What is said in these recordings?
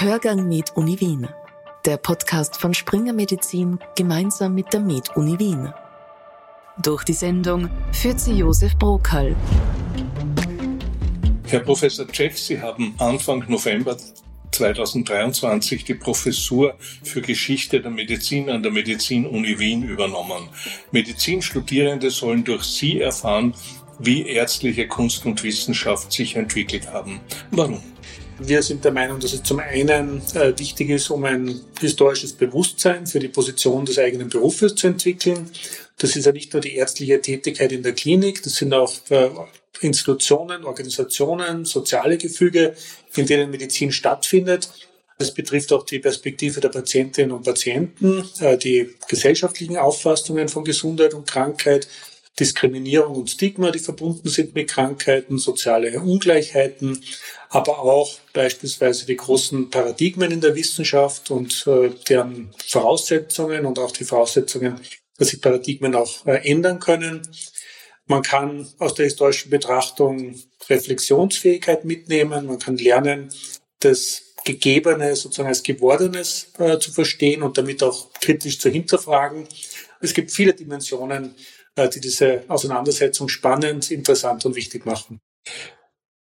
Hörgang Med Uni Wien. Der Podcast von Springer Medizin gemeinsam mit der Med Uni Wien. Durch die Sendung führt sie Josef Brokal. Herr Professor Jeff, Sie haben Anfang November 2023 die Professur für Geschichte der Medizin an der Medizin-Uni Wien übernommen. Medizinstudierende sollen durch Sie erfahren, wie ärztliche Kunst und Wissenschaft sich entwickelt haben. Warum? Wir sind der Meinung, dass es zum einen äh, wichtig ist, um ein historisches Bewusstsein für die Position des eigenen Berufes zu entwickeln. Das ist ja nicht nur die ärztliche Tätigkeit in der Klinik, das sind auch äh, Institutionen, Organisationen, soziale Gefüge, in denen Medizin stattfindet. Das betrifft auch die Perspektive der Patientinnen und Patienten, äh, die gesellschaftlichen Auffassungen von Gesundheit und Krankheit, Diskriminierung und Stigma, die verbunden sind mit Krankheiten, soziale Ungleichheiten, aber auch beispielsweise die großen Paradigmen in der Wissenschaft und äh, deren Voraussetzungen und auch die Voraussetzungen, dass sich Paradigmen auch äh, ändern können. Man kann aus der historischen Betrachtung Reflexionsfähigkeit mitnehmen, man kann lernen, das Gegebene sozusagen als Gewordenes äh, zu verstehen und damit auch kritisch zu hinterfragen. Es gibt viele Dimensionen, die diese Auseinandersetzung spannend, interessant und wichtig machen.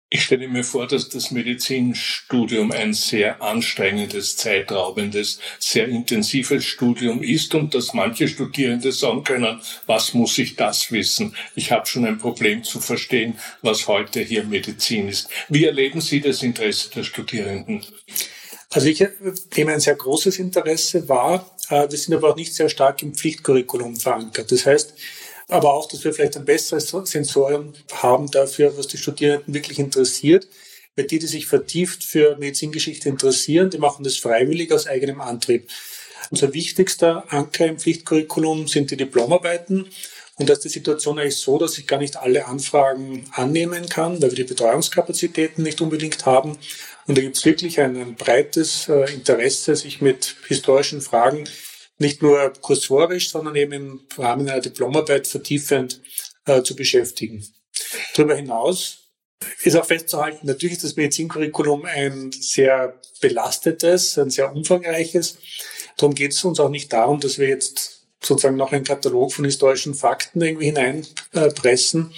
Ich stelle mir vor, dass das Medizinstudium ein sehr anstrengendes, zeitraubendes, sehr intensives Studium ist und dass manche Studierende sagen können, was muss ich das wissen? Ich habe schon ein Problem zu verstehen, was heute hier Medizin ist. Wie erleben Sie das Interesse der Studierenden? Also ich nehme ein sehr großes Interesse wahr. Äh, wir sind aber auch nicht sehr stark im Pflichtcurriculum verankert. Das heißt, aber auch, dass wir vielleicht ein besseres Sensorium haben dafür, was die Studierenden wirklich interessiert. Weil die, die sich vertieft für Medizingeschichte interessieren, die machen das freiwillig aus eigenem Antrieb. Unser wichtigster Anker im Pflichtcurriculum sind die Diplomarbeiten. Und da ist die Situation eigentlich so, dass ich gar nicht alle Anfragen annehmen kann, weil wir die Betreuungskapazitäten nicht unbedingt haben. Und da gibt es wirklich ein, ein breites äh, Interesse, sich mit historischen Fragen nicht nur kursorisch, sondern eben im Rahmen einer Diplomarbeit vertiefend äh, zu beschäftigen. Darüber hinaus ist auch festzuhalten, natürlich ist das Medizincurriculum ein sehr belastetes, ein sehr umfangreiches. Darum geht es uns auch nicht darum, dass wir jetzt sozusagen noch einen Katalog von historischen Fakten irgendwie hineinpressen,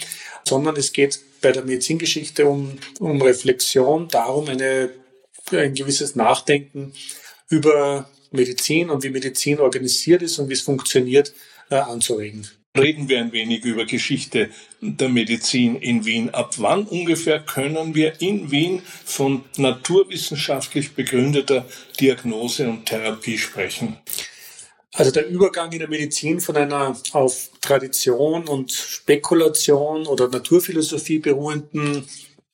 sondern es geht bei der Medizingeschichte um, um Reflexion, darum eine, ein gewisses Nachdenken über Medizin und wie Medizin organisiert ist und wie es funktioniert, äh, anzuregen. Reden wir ein wenig über Geschichte der Medizin in Wien. Ab wann ungefähr können wir in Wien von naturwissenschaftlich begründeter Diagnose und Therapie sprechen? Also der Übergang in der Medizin von einer auf Tradition und Spekulation oder Naturphilosophie beruhenden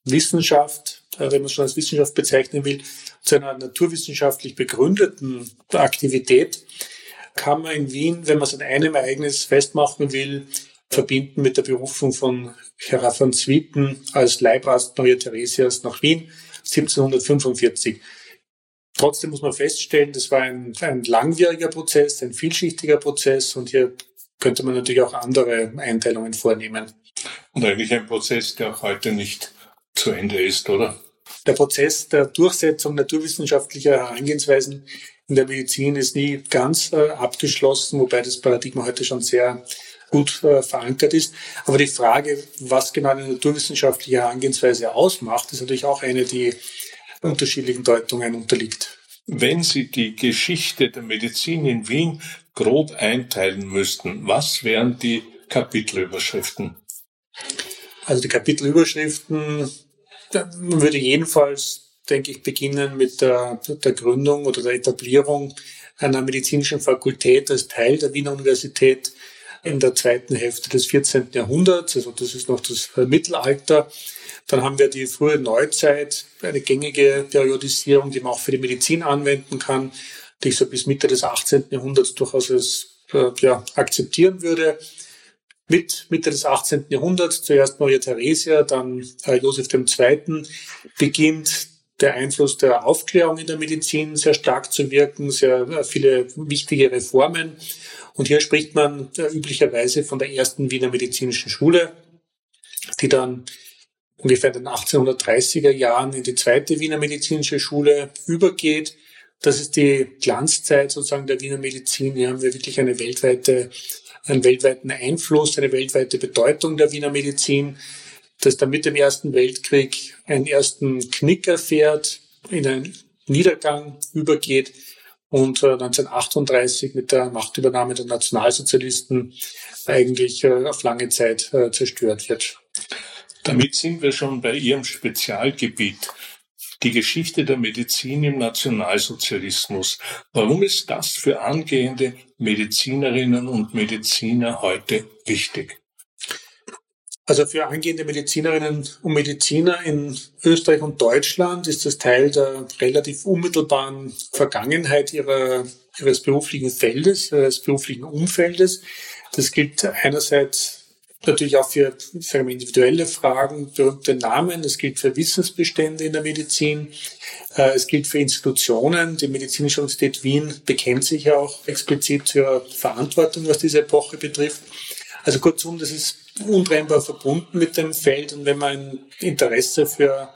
Wissenschaft, äh, wenn man es schon als Wissenschaft bezeichnen will, zu einer naturwissenschaftlich begründeten Aktivität kann man in Wien, wenn man es an einem Ereignis festmachen will, verbinden mit der Berufung von Herr von Zwieten als Leibarzt Maria Theresias nach Wien 1745. Trotzdem muss man feststellen, das war ein, ein langwieriger Prozess, ein vielschichtiger Prozess und hier könnte man natürlich auch andere Einteilungen vornehmen. Und eigentlich ein Prozess, der auch heute nicht zu Ende ist, oder? Der Prozess der Durchsetzung naturwissenschaftlicher Herangehensweisen in der Medizin ist nie ganz äh, abgeschlossen, wobei das Paradigma heute schon sehr gut äh, verankert ist. Aber die Frage, was genau eine naturwissenschaftliche Herangehensweise ausmacht, ist natürlich auch eine, die unterschiedlichen Deutungen unterliegt. Wenn Sie die Geschichte der Medizin in Wien grob einteilen müssten, was wären die Kapitelüberschriften? Also die Kapitelüberschriften man würde jedenfalls, denke ich, beginnen mit der, der Gründung oder der Etablierung einer medizinischen Fakultät als Teil der Wiener Universität in der zweiten Hälfte des 14. Jahrhunderts, also das ist noch das Mittelalter. Dann haben wir die frühe Neuzeit, eine gängige Periodisierung, die man auch für die Medizin anwenden kann, die ich so bis Mitte des 18. Jahrhunderts durchaus als, äh, ja, akzeptieren würde mit Mitte des 18. Jahrhunderts, zuerst Maria Theresia, dann äh, Josef II., beginnt der Einfluss der Aufklärung in der Medizin sehr stark zu wirken, sehr äh, viele wichtige Reformen. Und hier spricht man äh, üblicherweise von der ersten Wiener medizinischen Schule, die dann ungefähr in den 1830er Jahren in die zweite Wiener medizinische Schule übergeht. Das ist die Glanzzeit sozusagen der Wiener Medizin. Hier haben wir wirklich eine weltweite, einen weltweiten Einfluss, eine weltweite Bedeutung der Wiener Medizin, das dann mit dem Ersten Weltkrieg einen ersten Knick erfährt, in einen Niedergang übergeht und 1938 äh, mit der Machtübernahme der Nationalsozialisten eigentlich äh, auf lange Zeit äh, zerstört wird. Damit sind wir schon bei Ihrem Spezialgebiet. Die Geschichte der Medizin im Nationalsozialismus. Warum ist das für angehende Medizinerinnen und Mediziner heute wichtig? Also für angehende Medizinerinnen und Mediziner in Österreich und Deutschland ist das Teil der relativ unmittelbaren Vergangenheit ihrer, ihres beruflichen Feldes, ihres beruflichen Umfeldes. Das gilt einerseits natürlich auch für sagen wir, individuelle Fragen, berühmte Namen. Es gilt für Wissensbestände in der Medizin. Äh, es gilt für Institutionen. Die Medizinische Universität Wien bekennt sich ja auch explizit zur Verantwortung, was diese Epoche betrifft. Also kurzum, das ist untrennbar verbunden mit dem Feld. Und wenn man ein Interesse für,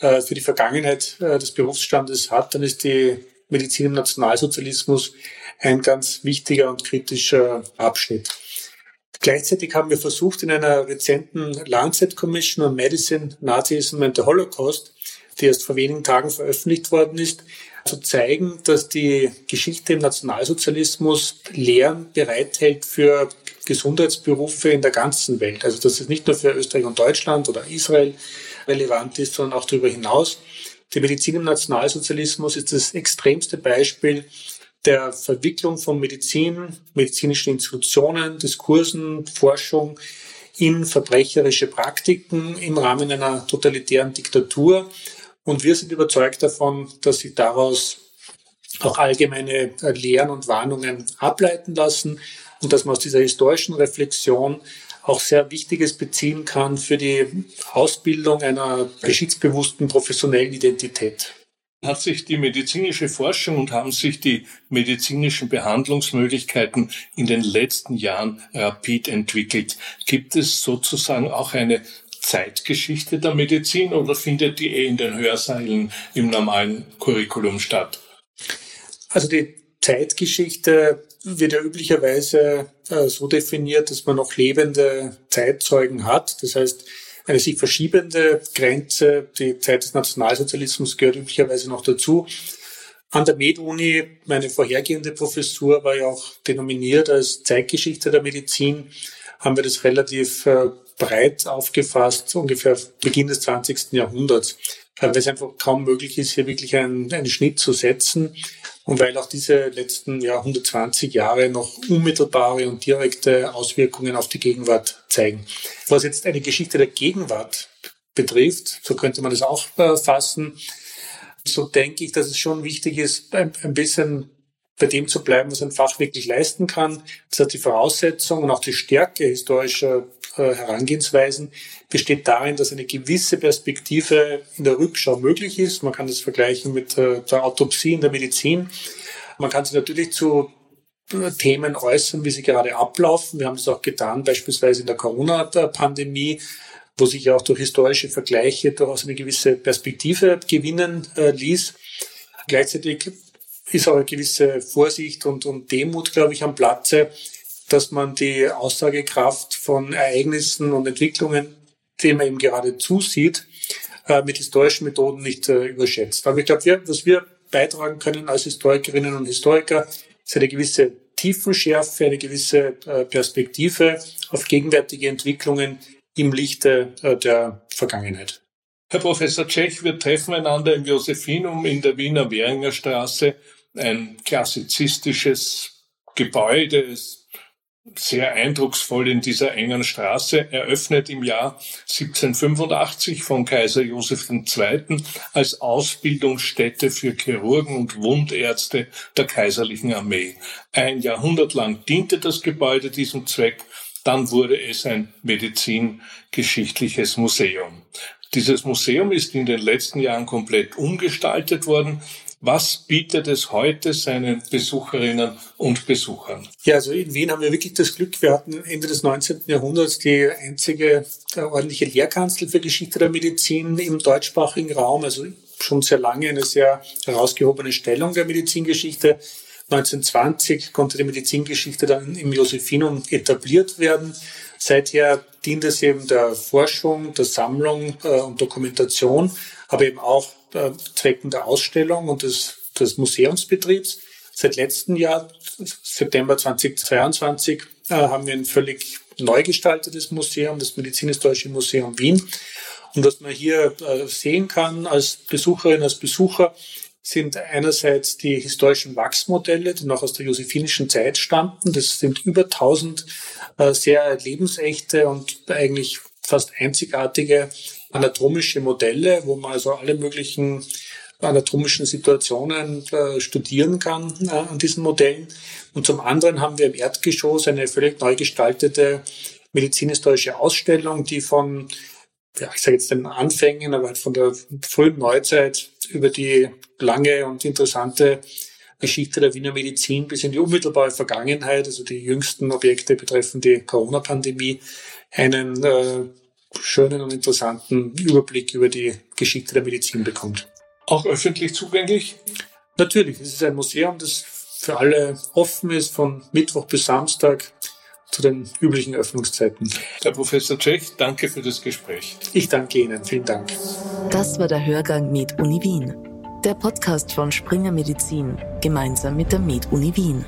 äh, für die Vergangenheit äh, des Berufsstandes hat, dann ist die Medizin im Nationalsozialismus ein ganz wichtiger und kritischer Abschnitt. Gleichzeitig haben wir versucht, in einer rezenten Lancet Commission on Medicine, Nazism and the Holocaust, die erst vor wenigen Tagen veröffentlicht worden ist, zu zeigen, dass die Geschichte im Nationalsozialismus Lehren bereithält für Gesundheitsberufe in der ganzen Welt. Also dass es nicht nur für Österreich und Deutschland oder Israel relevant ist, sondern auch darüber hinaus. Die Medizin im Nationalsozialismus ist das extremste Beispiel der Verwicklung von Medizin, medizinischen Institutionen, Diskursen, Forschung in verbrecherische Praktiken im Rahmen einer totalitären Diktatur. Und wir sind überzeugt davon, dass sich daraus auch allgemeine Lehren und Warnungen ableiten lassen und dass man aus dieser historischen Reflexion auch sehr Wichtiges beziehen kann für die Ausbildung einer geschichtsbewussten professionellen Identität hat sich die medizinische Forschung und haben sich die medizinischen Behandlungsmöglichkeiten in den letzten Jahren rapid entwickelt. Gibt es sozusagen auch eine Zeitgeschichte der Medizin oder findet die eh in den Hörseilen im normalen Curriculum statt? Also die Zeitgeschichte wird ja üblicherweise äh, so definiert, dass man noch lebende Zeitzeugen hat. Das heißt, eine sich verschiebende Grenze. Die Zeit des Nationalsozialismus gehört üblicherweise noch dazu. An der Med-Uni, meine vorhergehende Professur war ja auch denominiert als Zeitgeschichte der Medizin, haben wir das relativ äh, breit aufgefasst, ungefähr Beginn des 20. Jahrhunderts, weil es einfach kaum möglich ist, hier wirklich einen, einen Schnitt zu setzen und weil auch diese letzten ja, 120 Jahre noch unmittelbare und direkte Auswirkungen auf die Gegenwart zeigen. Was jetzt eine Geschichte der Gegenwart betrifft, so könnte man es auch äh, fassen, so denke ich, dass es schon wichtig ist, ein, ein bisschen bei dem zu bleiben, was ein Fach wirklich leisten kann. Das hat die Voraussetzung und auch die Stärke historischer äh, Herangehensweisen besteht darin, dass eine gewisse Perspektive in der Rückschau möglich ist. Man kann das vergleichen mit äh, der Autopsie in der Medizin. Man kann sich natürlich zu äh, Themen äußern, wie sie gerade ablaufen. Wir haben das auch getan, beispielsweise in der Corona-Pandemie, wo sich auch durch historische Vergleiche durchaus eine gewisse Perspektive gewinnen ließ. Gleichzeitig ist auch eine gewisse Vorsicht und, und Demut, glaube ich, am Platze, dass man die Aussagekraft von Ereignissen und Entwicklungen, denen man eben gerade zusieht, äh, mit historischen Methoden nicht äh, überschätzt. Aber ich glaube, wir, was wir beitragen können als Historikerinnen und Historiker, ist eine gewisse Tiefenschärfe, eine gewisse äh, Perspektive auf gegenwärtige Entwicklungen im Lichte der Vergangenheit. Herr Professor Tschech, wir treffen einander im Josephinum in der Wiener Währinger Straße, ein klassizistisches Gebäude, sehr eindrucksvoll in dieser engen Straße, eröffnet im Jahr 1785 von Kaiser Joseph II. als Ausbildungsstätte für Chirurgen und Wundärzte der kaiserlichen Armee. Ein Jahrhundert lang diente das Gebäude diesem Zweck, dann wurde es ein medizingeschichtliches Museum. Dieses Museum ist in den letzten Jahren komplett umgestaltet worden. Was bietet es heute seinen Besucherinnen und Besuchern? Ja, also in Wien haben wir wirklich das Glück, wir hatten Ende des 19. Jahrhunderts die einzige äh, ordentliche Lehrkanzel für Geschichte der Medizin im deutschsprachigen Raum, also schon sehr lange eine sehr herausgehobene Stellung der Medizingeschichte. 1920 konnte die Medizingeschichte dann im Josephinum etabliert werden. Seither dient es eben der Forschung, der Sammlung äh, und Dokumentation, aber eben auch äh, Zwecken der Ausstellung und des, des Museumsbetriebs. Seit letztem Jahr, September 2022, äh, haben wir ein völlig neu gestaltetes Museum, das Medizinhistorische Museum Wien. Und was man hier äh, sehen kann als Besucherin, als Besucher, sind einerseits die historischen Wachsmodelle, die noch aus der josephinischen Zeit stammten. Das sind über 1000 äh, sehr lebensechte und eigentlich fast einzigartige anatomische Modelle, wo man also alle möglichen anatomischen Situationen äh, studieren kann äh, an diesen Modellen. Und zum anderen haben wir im Erdgeschoss eine völlig neu gestaltete medizinhistorische Ausstellung, die von, ja, ich sage jetzt den Anfängen, aber von der frühen Neuzeit über die lange und interessante Geschichte der Wiener Medizin bis in die unmittelbare Vergangenheit, also die jüngsten Objekte betreffen die Corona-Pandemie, einen äh, schönen und interessanten Überblick über die Geschichte der Medizin bekommt. Auch öffentlich zugänglich? Natürlich, es ist ein Museum, das für alle offen ist, von Mittwoch bis Samstag zu den üblichen Öffnungszeiten. Herr Professor Tschech, danke für das Gespräch. Ich danke Ihnen. Vielen Dank. Das war der Hörgang Med Uni Wien, der Podcast von Springer Medizin gemeinsam mit der Med Uni Wien.